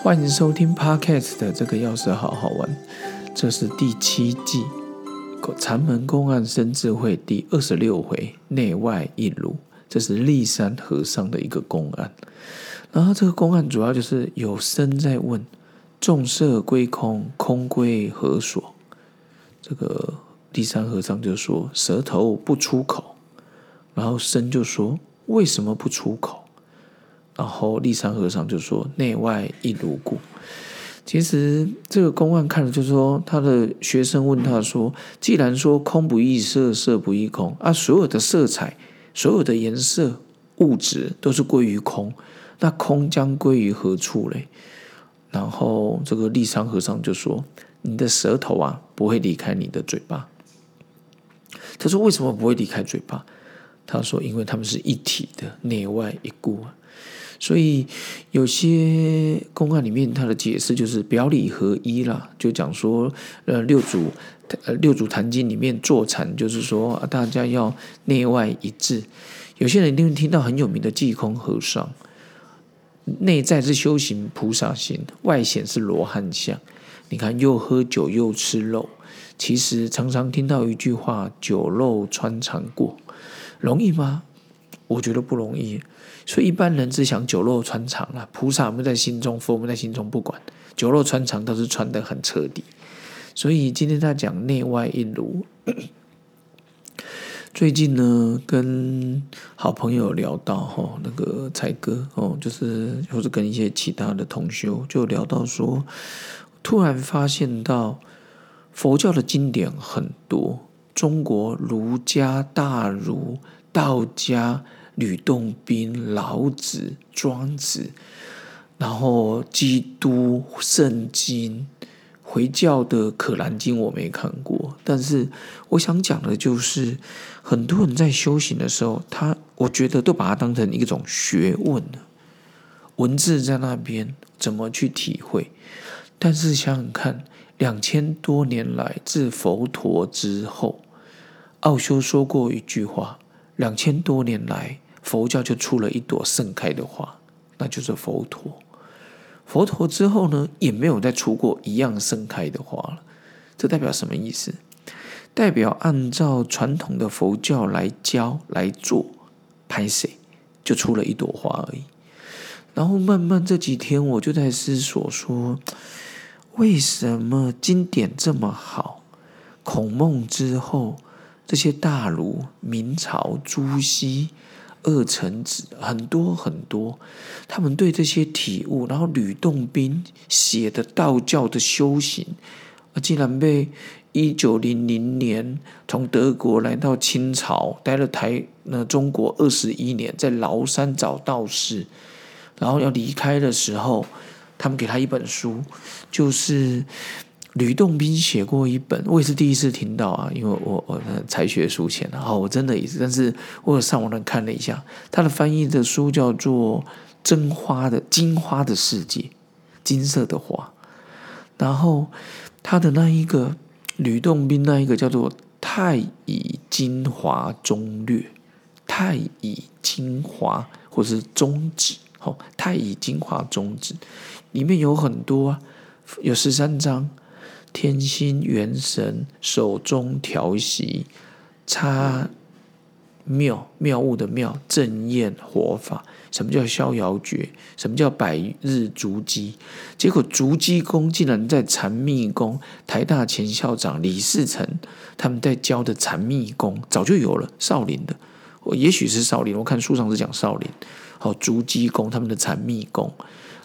欢迎收听 Podcast 的这个钥匙好好玩，这是第七季禅门公案生智慧第二十六回内外一炉，这是立山和尚的一个公案。然后这个公案主要就是有僧在问：众色归空，空归何所？这个立山和尚就说：舌头不出口。然后僧就说：为什么不出口？然后立山和尚就说：“内外一如故。”其实这个公案看了，就是说他的学生问他说：“既然说空不异色，色不异空啊，所有的色彩、所有的颜色、物质都是归于空，那空将归于何处嘞？”然后这个立山和尚就说：“你的舌头啊，不会离开你的嘴巴。”他说：“为什么不会离开嘴巴？”他说：“因为他们是一体的，内外一故啊。”所以有些公案里面，他的解释就是表里合一啦，就讲说，呃，六祖，呃，六祖坛经里面坐禅，就是说大家要内外一致。有些人一定听到很有名的济空和尚，内在是修行菩萨心，外显是罗汉相。你看，又喝酒又吃肉，其实常常听到一句话：酒肉穿肠过，容易吗？我觉得不容易。所以一般人只想酒肉穿肠了，菩萨们在心中，佛们在心中不管，酒肉穿肠都是穿得很彻底。所以今天在讲内外一炉。最近呢，跟好朋友聊到哈，那个才哥哦，就是或者跟一些其他的同修就聊到说，突然发现到佛教的经典很多，中国儒家、大儒、道家。吕洞宾、老子、庄子，然后基督圣经、回教的可兰经我没看过，但是我想讲的就是，很多人在修行的时候，他我觉得都把它当成一种学问。文字在那边怎么去体会？但是想想看，两千多年来自佛陀之后，奥修说过一句话：两千多年来。佛教就出了一朵盛开的花，那就是佛陀。佛陀之后呢，也没有再出过一样盛开的花了。这代表什么意思？代表按照传统的佛教来教来做，拍谁就出了一朵花而已。然后慢慢这几天，我就在思索说，为什么经典这么好？孔孟之后，这些大儒，明朝朱熹。二臣子很多很多，他们对这些体悟，然后吕洞宾写的道教的修行，竟然被一九零零年从德国来到清朝，待了台那中国二十一年，在崂山找道士，然后要离开的时候，他们给他一本书，就是。吕洞宾写过一本，我也是第一次听到啊，因为我我才学书浅，然后我真的也是，但是我有上网上看了一下，他的翻译的书叫做《真花的金花的世界》，金色的花，然后他的那一个吕洞宾那一个叫做《太乙精华中略》，太乙精华或是中指，哦，《太乙精华中指》里面有很多啊，有十三章。天心元神手中调息，插妙妙物的妙正验活法。什么叫逍遥诀？什么叫百日足迹？结果足迹功竟然在禅密功，台大前校长李世成他们在教的禅密功早就有了，少林的，我也许是少林。我看书上是讲少林，好足迹功他们的禅密功，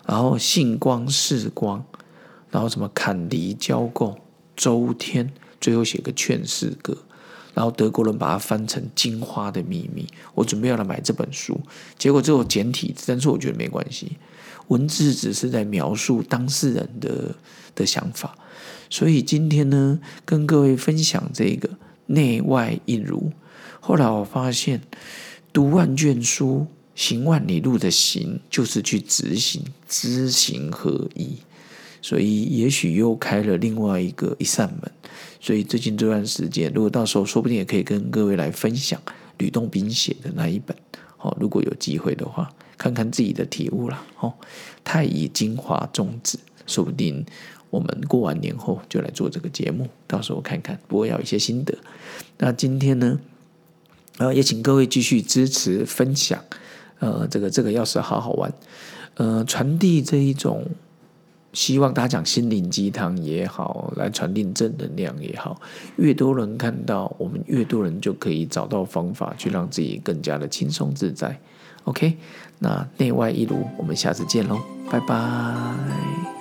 然后性光视光。然后什么坎离交构周天，最后写个劝世歌，然后德国人把它翻成《金花的秘密》。我准备要来买这本书，结果只有简体字，但是我觉得没关系，文字只是在描述当事人的的想法。所以今天呢，跟各位分享这个内外一如。后来我发现，读万卷书，行万里路的行，就是去执行，知行合一。所以，也许又开了另外一个一扇门。所以，最近这段时间，如果到时候说不定也可以跟各位来分享吕洞宾写的那一本。好，如果有机会的话，看看自己的体悟啦。哦，太乙精华种子，说不定我们过完年后就来做这个节目，到时候看看，不过要一些心得。那今天呢，呃，也请各位继续支持分享，呃，这个这个要是好好玩，呃，传递这一种。希望大家讲心灵鸡汤也好，来传递正能量也好，越多人看到，我们越多人就可以找到方法去让自己更加的轻松自在。OK，那内外一如，我们下次见喽，拜拜。